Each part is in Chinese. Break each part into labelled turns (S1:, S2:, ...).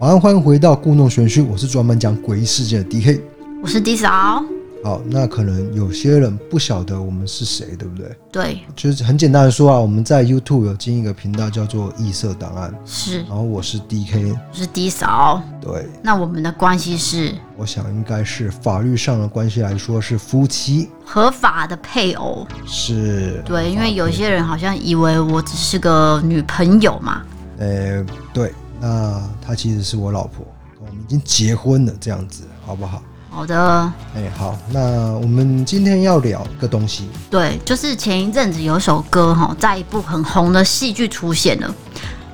S1: 晚安，欢迎回到故弄玄虚，我是专门讲诡异事件的 DK，
S2: 我是 D 嫂。
S1: 好，那可能有些人不晓得我们是谁，对不对？
S2: 对，
S1: 就是很简单的说啊，我们在 YouTube 有经营一个频道，叫做异色档案。
S2: 是，
S1: 然后我是 DK，
S2: 我是 D 嫂。
S1: 对，
S2: 那我们的关系是？
S1: 我想应该是法律上的关系来说是夫妻，
S2: 合法的配偶。
S1: 是，
S2: 对，因为有些人好像以为我只是个女朋友嘛。
S1: 呃，对，那她其实是我老婆，我们已经结婚了，这样子好不好？
S2: 好的，
S1: 哎，好，那我们今天要聊一个东西，
S2: 对，就是前一阵子有首歌哈，在一部很红的戏剧出现了，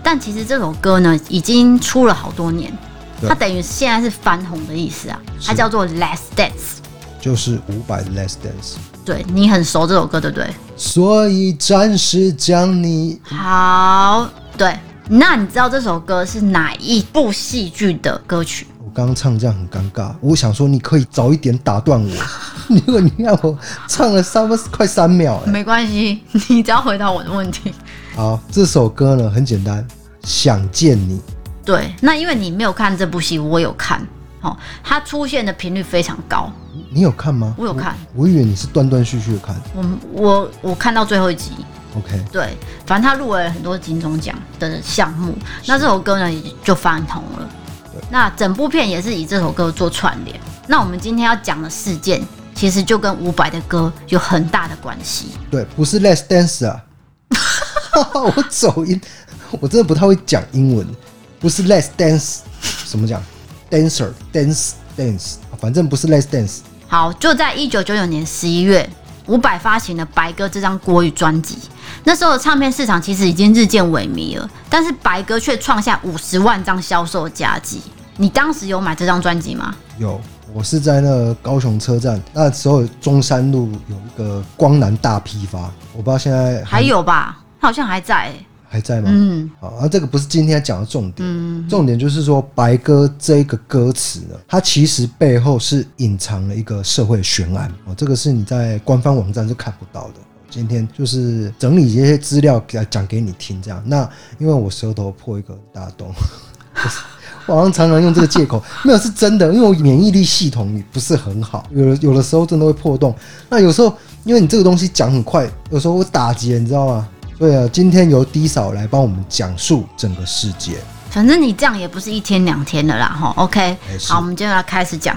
S2: 但其实这首歌呢，已经出了好多年，它等于现在是翻红的意思啊，它叫做《Last Dance》，
S1: 就是伍佰的《Last Dance》，
S2: 对，你很熟这首歌，对不对？
S1: 所以暂时将你
S2: 好，对，那你知道这首歌是哪一部戏剧的歌曲？
S1: 我刚刚唱这样很尴尬，我想说你可以早一点打断我，如果你让我唱了三分快三秒，
S2: 没关系，你只要回答我的问题。
S1: 好，这首歌呢很简单，想见你。
S2: 对，那因为你没有看这部戏，我有看，哦，它出现的频率非常高。
S1: 你有看吗？
S2: 我有看，
S1: 我，我以为你是断断续续的看。
S2: 我我我看到最后一集。
S1: OK，
S2: 对，反正他入围了很多金钟奖的项目，那这首歌呢也就翻红了。那整部片也是以这首歌做串联。那我们今天要讲的事件，其实就跟伍佰的歌有很大的关系。
S1: 对，不是 Less Dance 啊。我走音，我真的不太会讲英文。不是 Less Dance，怎么讲？Dancer Dance Dance，反正不是 Less Dance。
S2: 好，就在一九九九年十一月，伍佰发行了《白鸽》这张国语专辑。那时候的唱片市场其实已经日渐萎靡了，但是白鸽却创下五十万张销售佳绩。你当时有买这张专辑吗？
S1: 有，我是在那个高雄车站，那时候中山路有一个光南大批发，我不知道现在还，
S2: 还有吧？好像还在、欸，
S1: 还在吗？
S2: 嗯，
S1: 好，啊，这个不是今天讲的重点，嗯，重点就是说白鸽这个歌词呢，它其实背后是隐藏了一个社会悬案哦，这个是你在官方网站是看不到的。今天就是整理这些资料给讲给你听，这样。那因为我舌头破一个大洞，我好像常常用这个借口，没有是真的，因为我免疫力系统也不是很好，有有的时候真的会破洞。那有时候因为你这个东西讲很快，有时候会打结，你知道吗？所以啊，今天由 D 嫂来帮我们讲述整个世界。
S2: 反正你这样也不是一天两天的啦，哈。OK，好，我们接下来开始讲。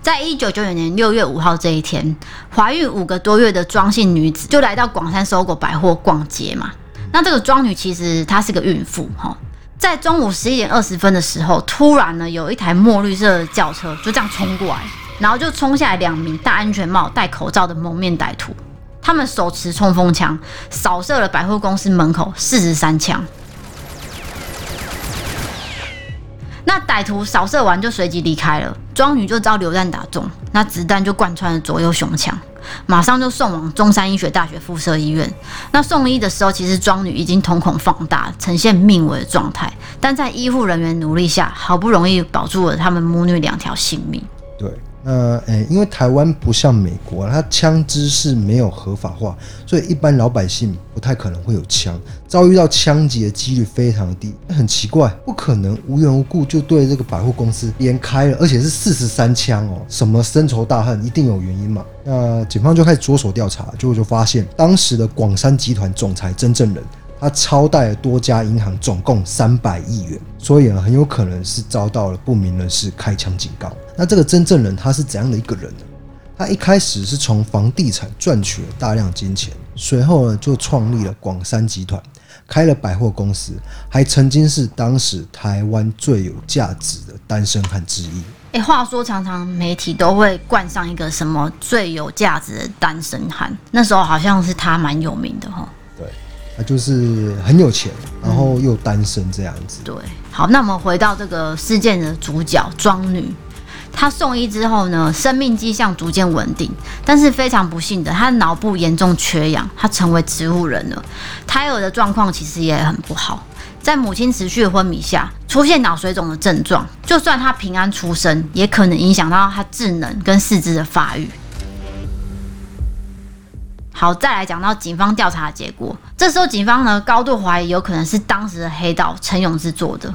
S2: 在一九九九年六月五号这一天，怀孕五个多月的庄姓女子就来到广三 SOGO 百货逛街嘛。那这个庄女其实她是个孕妇哈，在中午十一点二十分的时候，突然呢有一台墨绿色的轿车就这样冲过来，然后就冲下来两名戴安全帽、戴口罩的蒙面歹徒，他们手持冲锋枪，扫射了百货公司门口四十三枪。那歹徒扫射完就随即离开了，庄女就遭流弹打中，那子弹就贯穿了左右胸腔，马上就送往中山医学大学附设医院。那送医的时候，其实庄女已经瞳孔放大，呈现命危的状态，但在医护人员努力下，好不容易保住了他们母女两条性命。
S1: 对。那诶、因为台湾不像美国，它枪支是没有合法化，所以一般老百姓不太可能会有枪，遭遇到枪击的几率非常低。很奇怪，不可能无缘无故就对这个百货公司连开了，而且是四十三枪哦，什么深仇大恨，一定有原因嘛。那警方就开始着手调查，结果就发现当时的广山集团总裁曾正仁。他超贷了多家银行，总共三百亿元，所以呢，很有可能是遭到了不明人士开枪警告。那这个真正人他是怎样的一个人呢？他一开始是从房地产赚取了大量金钱，随后呢就创立了广三集团，开了百货公司，还曾经是当时台湾最有价值的单身汉之一。
S2: 诶，话说常常媒体都会冠上一个什么最有价值的单身汉，那时候好像是他蛮有名的哈。
S1: 他就是很有钱，然后又单身这样子。
S2: 对，好，那我们回到这个事件的主角庄女，她送医之后呢，生命迹象逐渐稳定，但是非常不幸的，她的脑部严重缺氧，她成为植物人了。胎儿的状况其实也很不好。在母亲持续的昏迷下，出现脑水肿的症状。就算她平安出生，也可能影响到她智能跟四肢的发育。好，再来讲到警方调查的结果。这时候警方呢，高度怀疑有可能是当时的黑道陈永志做的。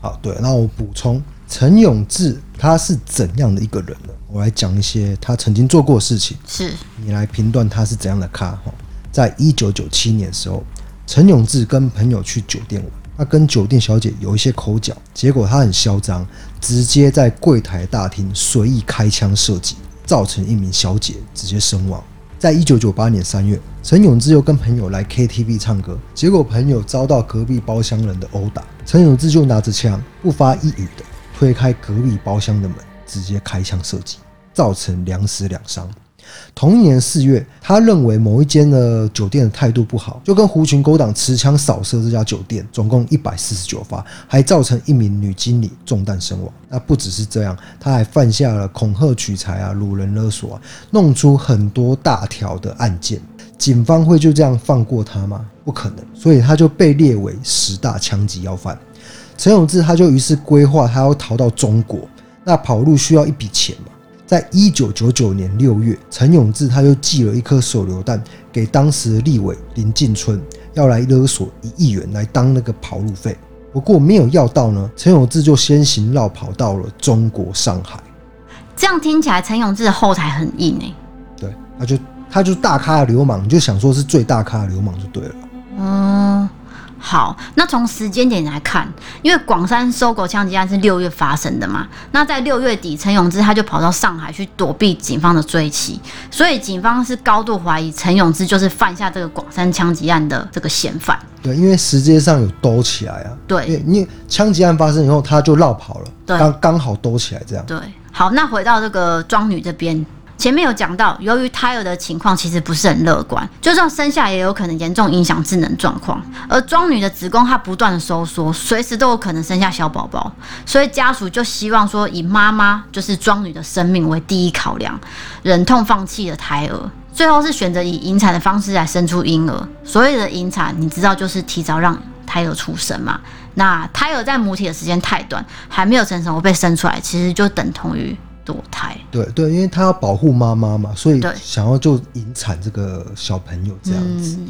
S1: 好，对，那我补充，陈永志他是怎样的一个人呢？我来讲一些他曾经做过的事情，
S2: 是
S1: 你来评断他是怎样的咖哈。在一九九七年的时候，陈永志跟朋友去酒店玩，他跟酒店小姐有一些口角，结果他很嚣张，直接在柜台大厅随意开枪射击，造成一名小姐直接身亡。在一九九八年三月，陈永志又跟朋友来 KTV 唱歌，结果朋友遭到隔壁包厢人的殴打，陈永志就拿着枪不发一语的推开隔壁包厢的门。直接开枪射击，造成两死两伤。同一年四月，他认为某一间的酒店的态度不好，就跟狐群勾党持枪扫射这家酒店，总共一百四十九发，还造成一名女经理中弹身亡。那不只是这样，他还犯下了恐吓取财啊、掳人勒索啊，弄出很多大条的案件。警方会就这样放过他吗？不可能，所以他就被列为十大枪击要犯。陈永志他就于是规划，他要逃到中国。那跑路需要一笔钱嘛？在一九九九年六月，陈永志他就寄了一颗手榴弹给当时的立委林进春，要来勒索一亿元来当那个跑路费。不过没有要到呢，陈永志就先行绕跑到了中国上海。
S2: 这样听起来，陈永志的后台很硬哎。
S1: 对，他就他就大咖的流氓，你就想说是最大咖的流氓就对了。
S2: 嗯。好，那从时间点来看，因为广山收狗枪击案是六月发生的嘛，那在六月底，陈永志他就跑到上海去躲避警方的追缉，所以警方是高度怀疑陈永志就是犯下这个广山枪击案的这个嫌犯。
S1: 对，因为时间上有兜起来啊。
S2: 对，
S1: 因为枪击案发生以后，他就绕跑了，
S2: 对，
S1: 刚刚好兜起来这样。
S2: 对，好，那回到这个庄女这边。前面有讲到，由于胎儿的情况其实不是很乐观，就算生下也有可能严重影响智能状况。而庄女的子宫它不断的收缩，随时都有可能生下小宝宝，所以家属就希望说以妈妈就是庄女的生命为第一考量，忍痛放弃了胎儿，最后是选择以引产的方式来生出婴儿。所谓的引产，你知道就是提早让胎儿出生嘛？那胎儿在母体的时间太短，还没有成熟被生出来，其实就等同于。堕胎，对
S1: 对，因为他要保护妈妈嘛，所以想要就引产这个小朋友这样子。
S2: 嗯、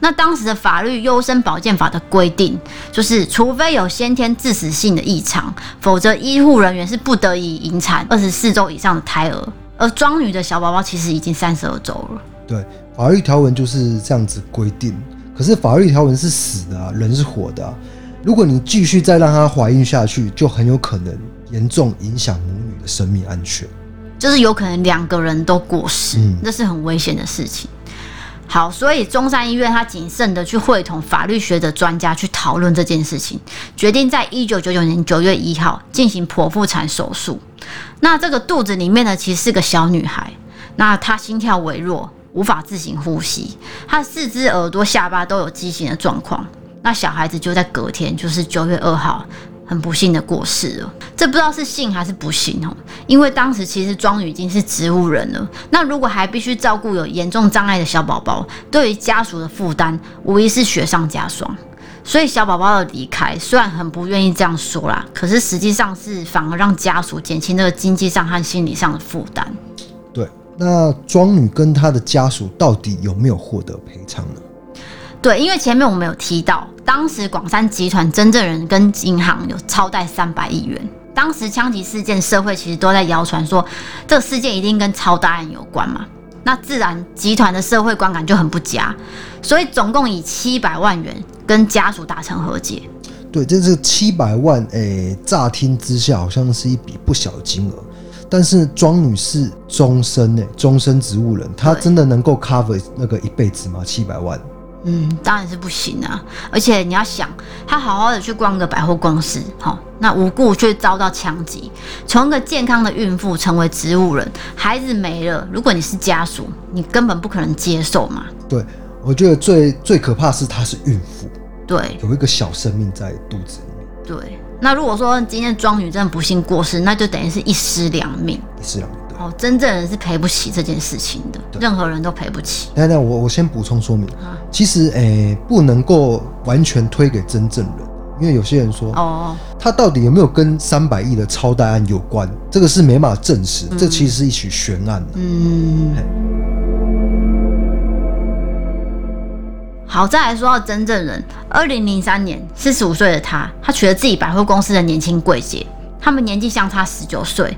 S2: 那当时的法律《优生保健法》的规定，就是除非有先天致死性的异常，否则医护人员是不得已引产二十四周以上的胎儿。而庄女的小宝宝其实已经三十二周了。
S1: 对，法律条文就是这样子规定。可是法律条文是死的啊，人是活的啊。如果你继续再让她怀孕下去，就很有可能。严重影响母女的生命安全，
S2: 就是有可能两个人都过世，
S1: 嗯，
S2: 这是很危险的事情。好，所以中山医院他谨慎的去会同法律学者专家去讨论这件事情，决定在一九九九年九月一号进行剖腹产手术。那这个肚子里面呢，其实是个小女孩，那她心跳微弱，无法自行呼吸，她四肢、耳朵、下巴都有畸形的状况。那小孩子就在隔天，就是九月二号。很不幸的过世了，这不知道是幸还是不幸哦。因为当时其实庄女已经是植物人了，那如果还必须照顾有严重障碍的小宝宝，对于家属的负担无疑是雪上加霜。所以小宝宝的离开虽然很不愿意这样说啦，可是实际上是反而让家属减轻这个经济上和心理上的负担。
S1: 对，那庄女跟她的家属到底有没有获得赔偿呢？
S2: 对，因为前面我们有提到，当时广山集团真正人跟银行有超贷三百亿元。当时枪击事件，社会其实都在谣传说这个事件一定跟超大案有关嘛。那自然集团的社会观感就很不佳，所以总共以七百万元跟家属达成和解。
S1: 对，这是七百万，诶，乍听之下好像是一笔不小的金额，但是庄女士终身诶，终身植物人，她真的能够 cover 那个一辈子吗？七百万？
S2: 嗯，当然是不行啊！而且你要想，他好好的去逛个百货公司，好，那无故却遭到枪击，从一个健康的孕妇成为植物人，孩子没了，如果你是家属，你根本不可能接受嘛。
S1: 对，我觉得最最可怕是她是孕妇，
S2: 对，
S1: 有一个小生命在肚子里面。
S2: 对，那如果说今天庄女真的不幸过世，那就等于是一尸两命，
S1: 一尸两命。
S2: 哦，真正人是赔不起这件事情的，任何人都赔不起。
S1: 那那我我先补充说明，其实诶、欸，不能够完全推给真正人，因为有些人说，
S2: 哦，
S1: 他到底有没有跟三百亿的超贷案有关？这个是没办法证实，嗯、这其实是一起悬案。嗯，
S2: 好，再来说到真正人，二零零三年，四十五岁的他，他娶了自己百货公司的年轻柜姐，他们年纪相差十九岁。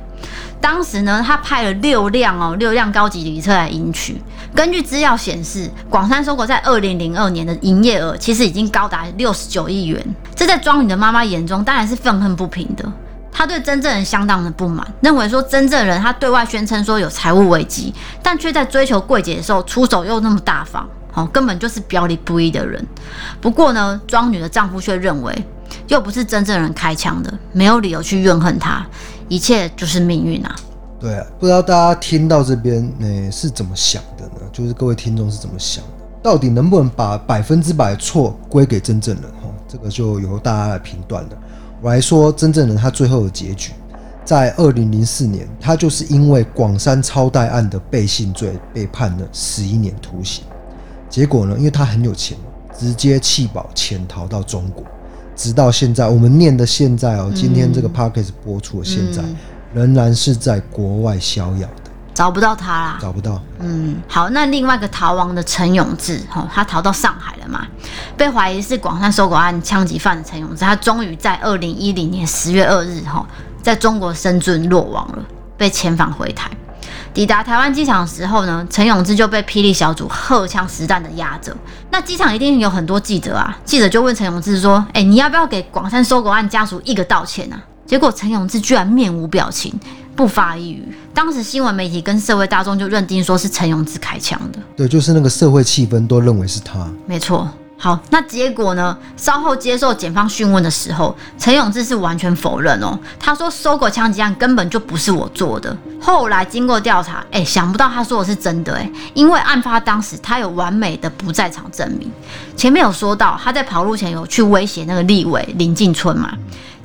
S2: 当时呢，他派了六辆哦，六辆高级礼车来迎娶。根据资料显示，广三收购在二零零二年的营业额其实已经高达六十九亿元。这在庄女的妈妈眼中当然是愤恨不平的。她对真正人相当的不满，认为说真正人他对外宣称说有财务危机，但却在追求柜姐的时候出手又那么大方，哦，根本就是表里不一的人。不过呢，庄女的丈夫却认为，又不是真正人开枪的，没有理由去怨恨他。一切就是命运啊！
S1: 对啊，不知道大家听到这边，诶是怎么想的呢？就是各位听众是怎么想的？到底能不能把百分之百错归给真正人？哈，这个就由大家来评断了。我来说，真正人他最后的结局，在二零零四年，他就是因为广山超贷案的背信罪被判了十一年徒刑。结果呢，因为他很有钱，直接弃保潜逃到中国。直到现在，我们念的现在哦，今天这个 podcast 播出的现在，嗯、仍然是在国外逍遥的，
S2: 找不到他啦，
S1: 找不到。
S2: 嗯，好，那另外一个逃亡的陈永志，哈，他逃到上海了嘛？被怀疑是广山收狗案枪击犯的陈永志，他终于在二零一零年十月二日，哈，在中国深圳落网了，被遣返回台。抵达台湾机场的时候呢，陈永志就被霹雳小组荷枪实弹的压着。那机场一定有很多记者啊，记者就问陈永志说：“哎、欸，你要不要给广山收购案家属一个道歉啊？”结果陈永志居然面无表情，不发一语。当时新闻媒体跟社会大众就认定说是陈永志开枪的。
S1: 对，就是那个社会气氛都认为是他。
S2: 没错。好，那结果呢？稍后接受检方讯问的时候，陈永志是完全否认哦。他说搜狗枪击案根本就不是我做的。后来经过调查，哎，想不到他说的是真的哎，因为案发当时他有完美的不在场证明。前面有说到他在跑路前有去威胁那个立委林进春嘛。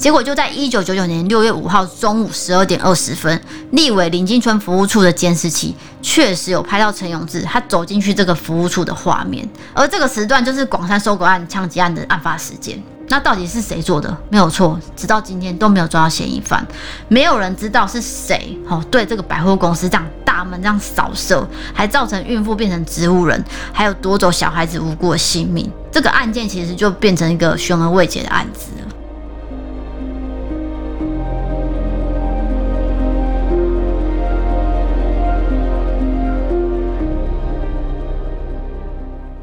S2: 结果就在一九九九年六月五号中午十二点二十分，立委林金春服务处的监视器确实有拍到陈永志他走进去这个服务处的画面，而这个时段就是广山收购案枪击案的案发时间。那到底是谁做的？没有错，直到今天都没有抓到嫌疑犯，没有人知道是谁哦。对这个百货公司这样大门这样扫射，还造成孕妇变成植物人，还有夺走小孩子无辜的性命，这个案件其实就变成一个悬而未解的案子。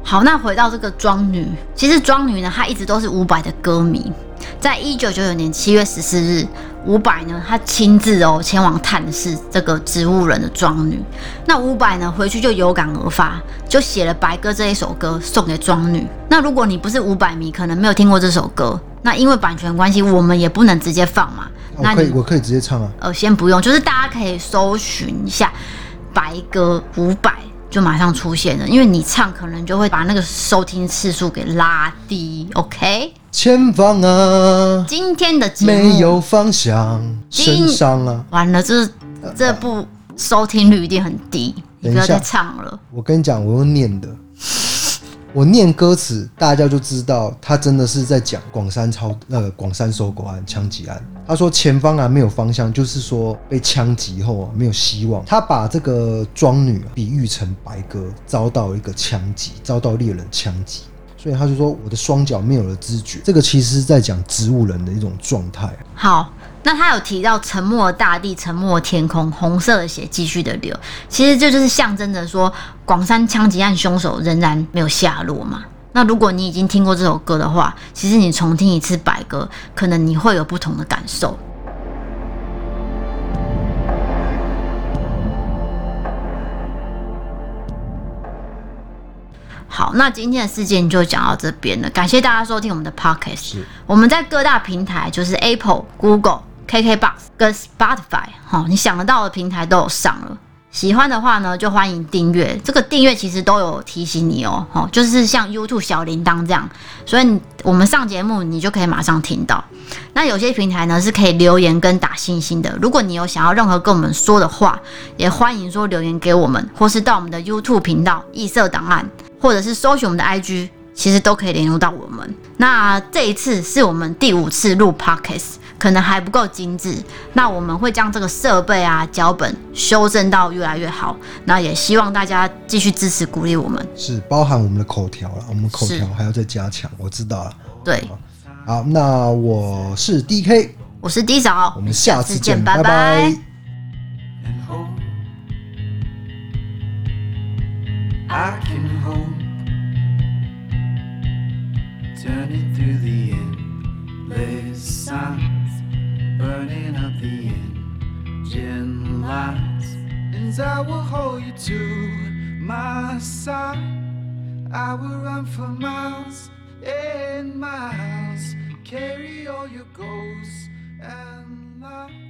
S2: 好，那回到这个庄女，其实庄女呢，她一直都是伍佰的歌迷。在一九九九年七月十四日，伍佰呢，他亲自哦前往探视这个植物人的庄女。那伍佰呢，回去就有感而发，就写了《白鸽》这一首歌送给庄女。那如果你不是伍佰迷，可能没有听过这首歌。那因为版权关系，我们也不能直接放嘛。那
S1: 可以，我可以直接唱啊。
S2: 呃，先不用，就是大家可以搜寻一下《白鸽》伍佰。就马上出现了，因为你唱可能就会把那个收听次数给拉低。OK，
S1: 前方啊，
S2: 今天的节目
S1: 没有方向，身上啊，
S2: 完了，这这部收听率一定很低，你不要再唱了。
S1: 我跟你讲，我用念的。我念歌词，大家就知道他真的是在讲广山超那个广山收购案枪击案。他说前方啊没有方向，就是说被枪击后啊没有希望。他把这个庄女比喻成白鸽，遭到一个枪击，遭到猎人枪击，所以他就说我的双脚没有了知觉。这个其实是在讲植物人的一种状态。
S2: 好。那他有提到沉默大地、沉默天空、红色的血继续的流，其实这就是象征着说广山枪击案凶手仍然没有下落嘛。那如果你已经听过这首歌的话，其实你重听一次《百歌》，可能你会有不同的感受。好，那今天的事件就讲到这边了，感谢大家收听我们的 Podcast。我们在各大平台，就是 Apple、Google。KKBOX 跟 Spotify，哈，你想得到的平台都有上了。喜欢的话呢，就欢迎订阅。这个订阅其实都有提醒你哦，哈，就是像 YouTube 小铃铛这样，所以我们上节目你就可以马上听到。那有些平台呢是可以留言跟打星星的。如果你有想要任何跟我们说的话，也欢迎说留言给我们，或是到我们的 YouTube 频道异色档案，或者是搜寻我们的 IG。其实都可以联络到我们。那这一次是我们第五次录 Podcast，可能还不够精致。那我们会将这个设备啊、脚本修正到越来越好。那也希望大家继续支持、鼓励我们。
S3: 是包含我们的口条了，我们口条还要再加强。我知道了。
S2: 对。
S3: 好，那我是 DK，
S2: 我是 D 嫂，
S3: 我们下次见，拜拜。hands, I will hold you to my side. I will run for miles and miles, carry all your goals and lies.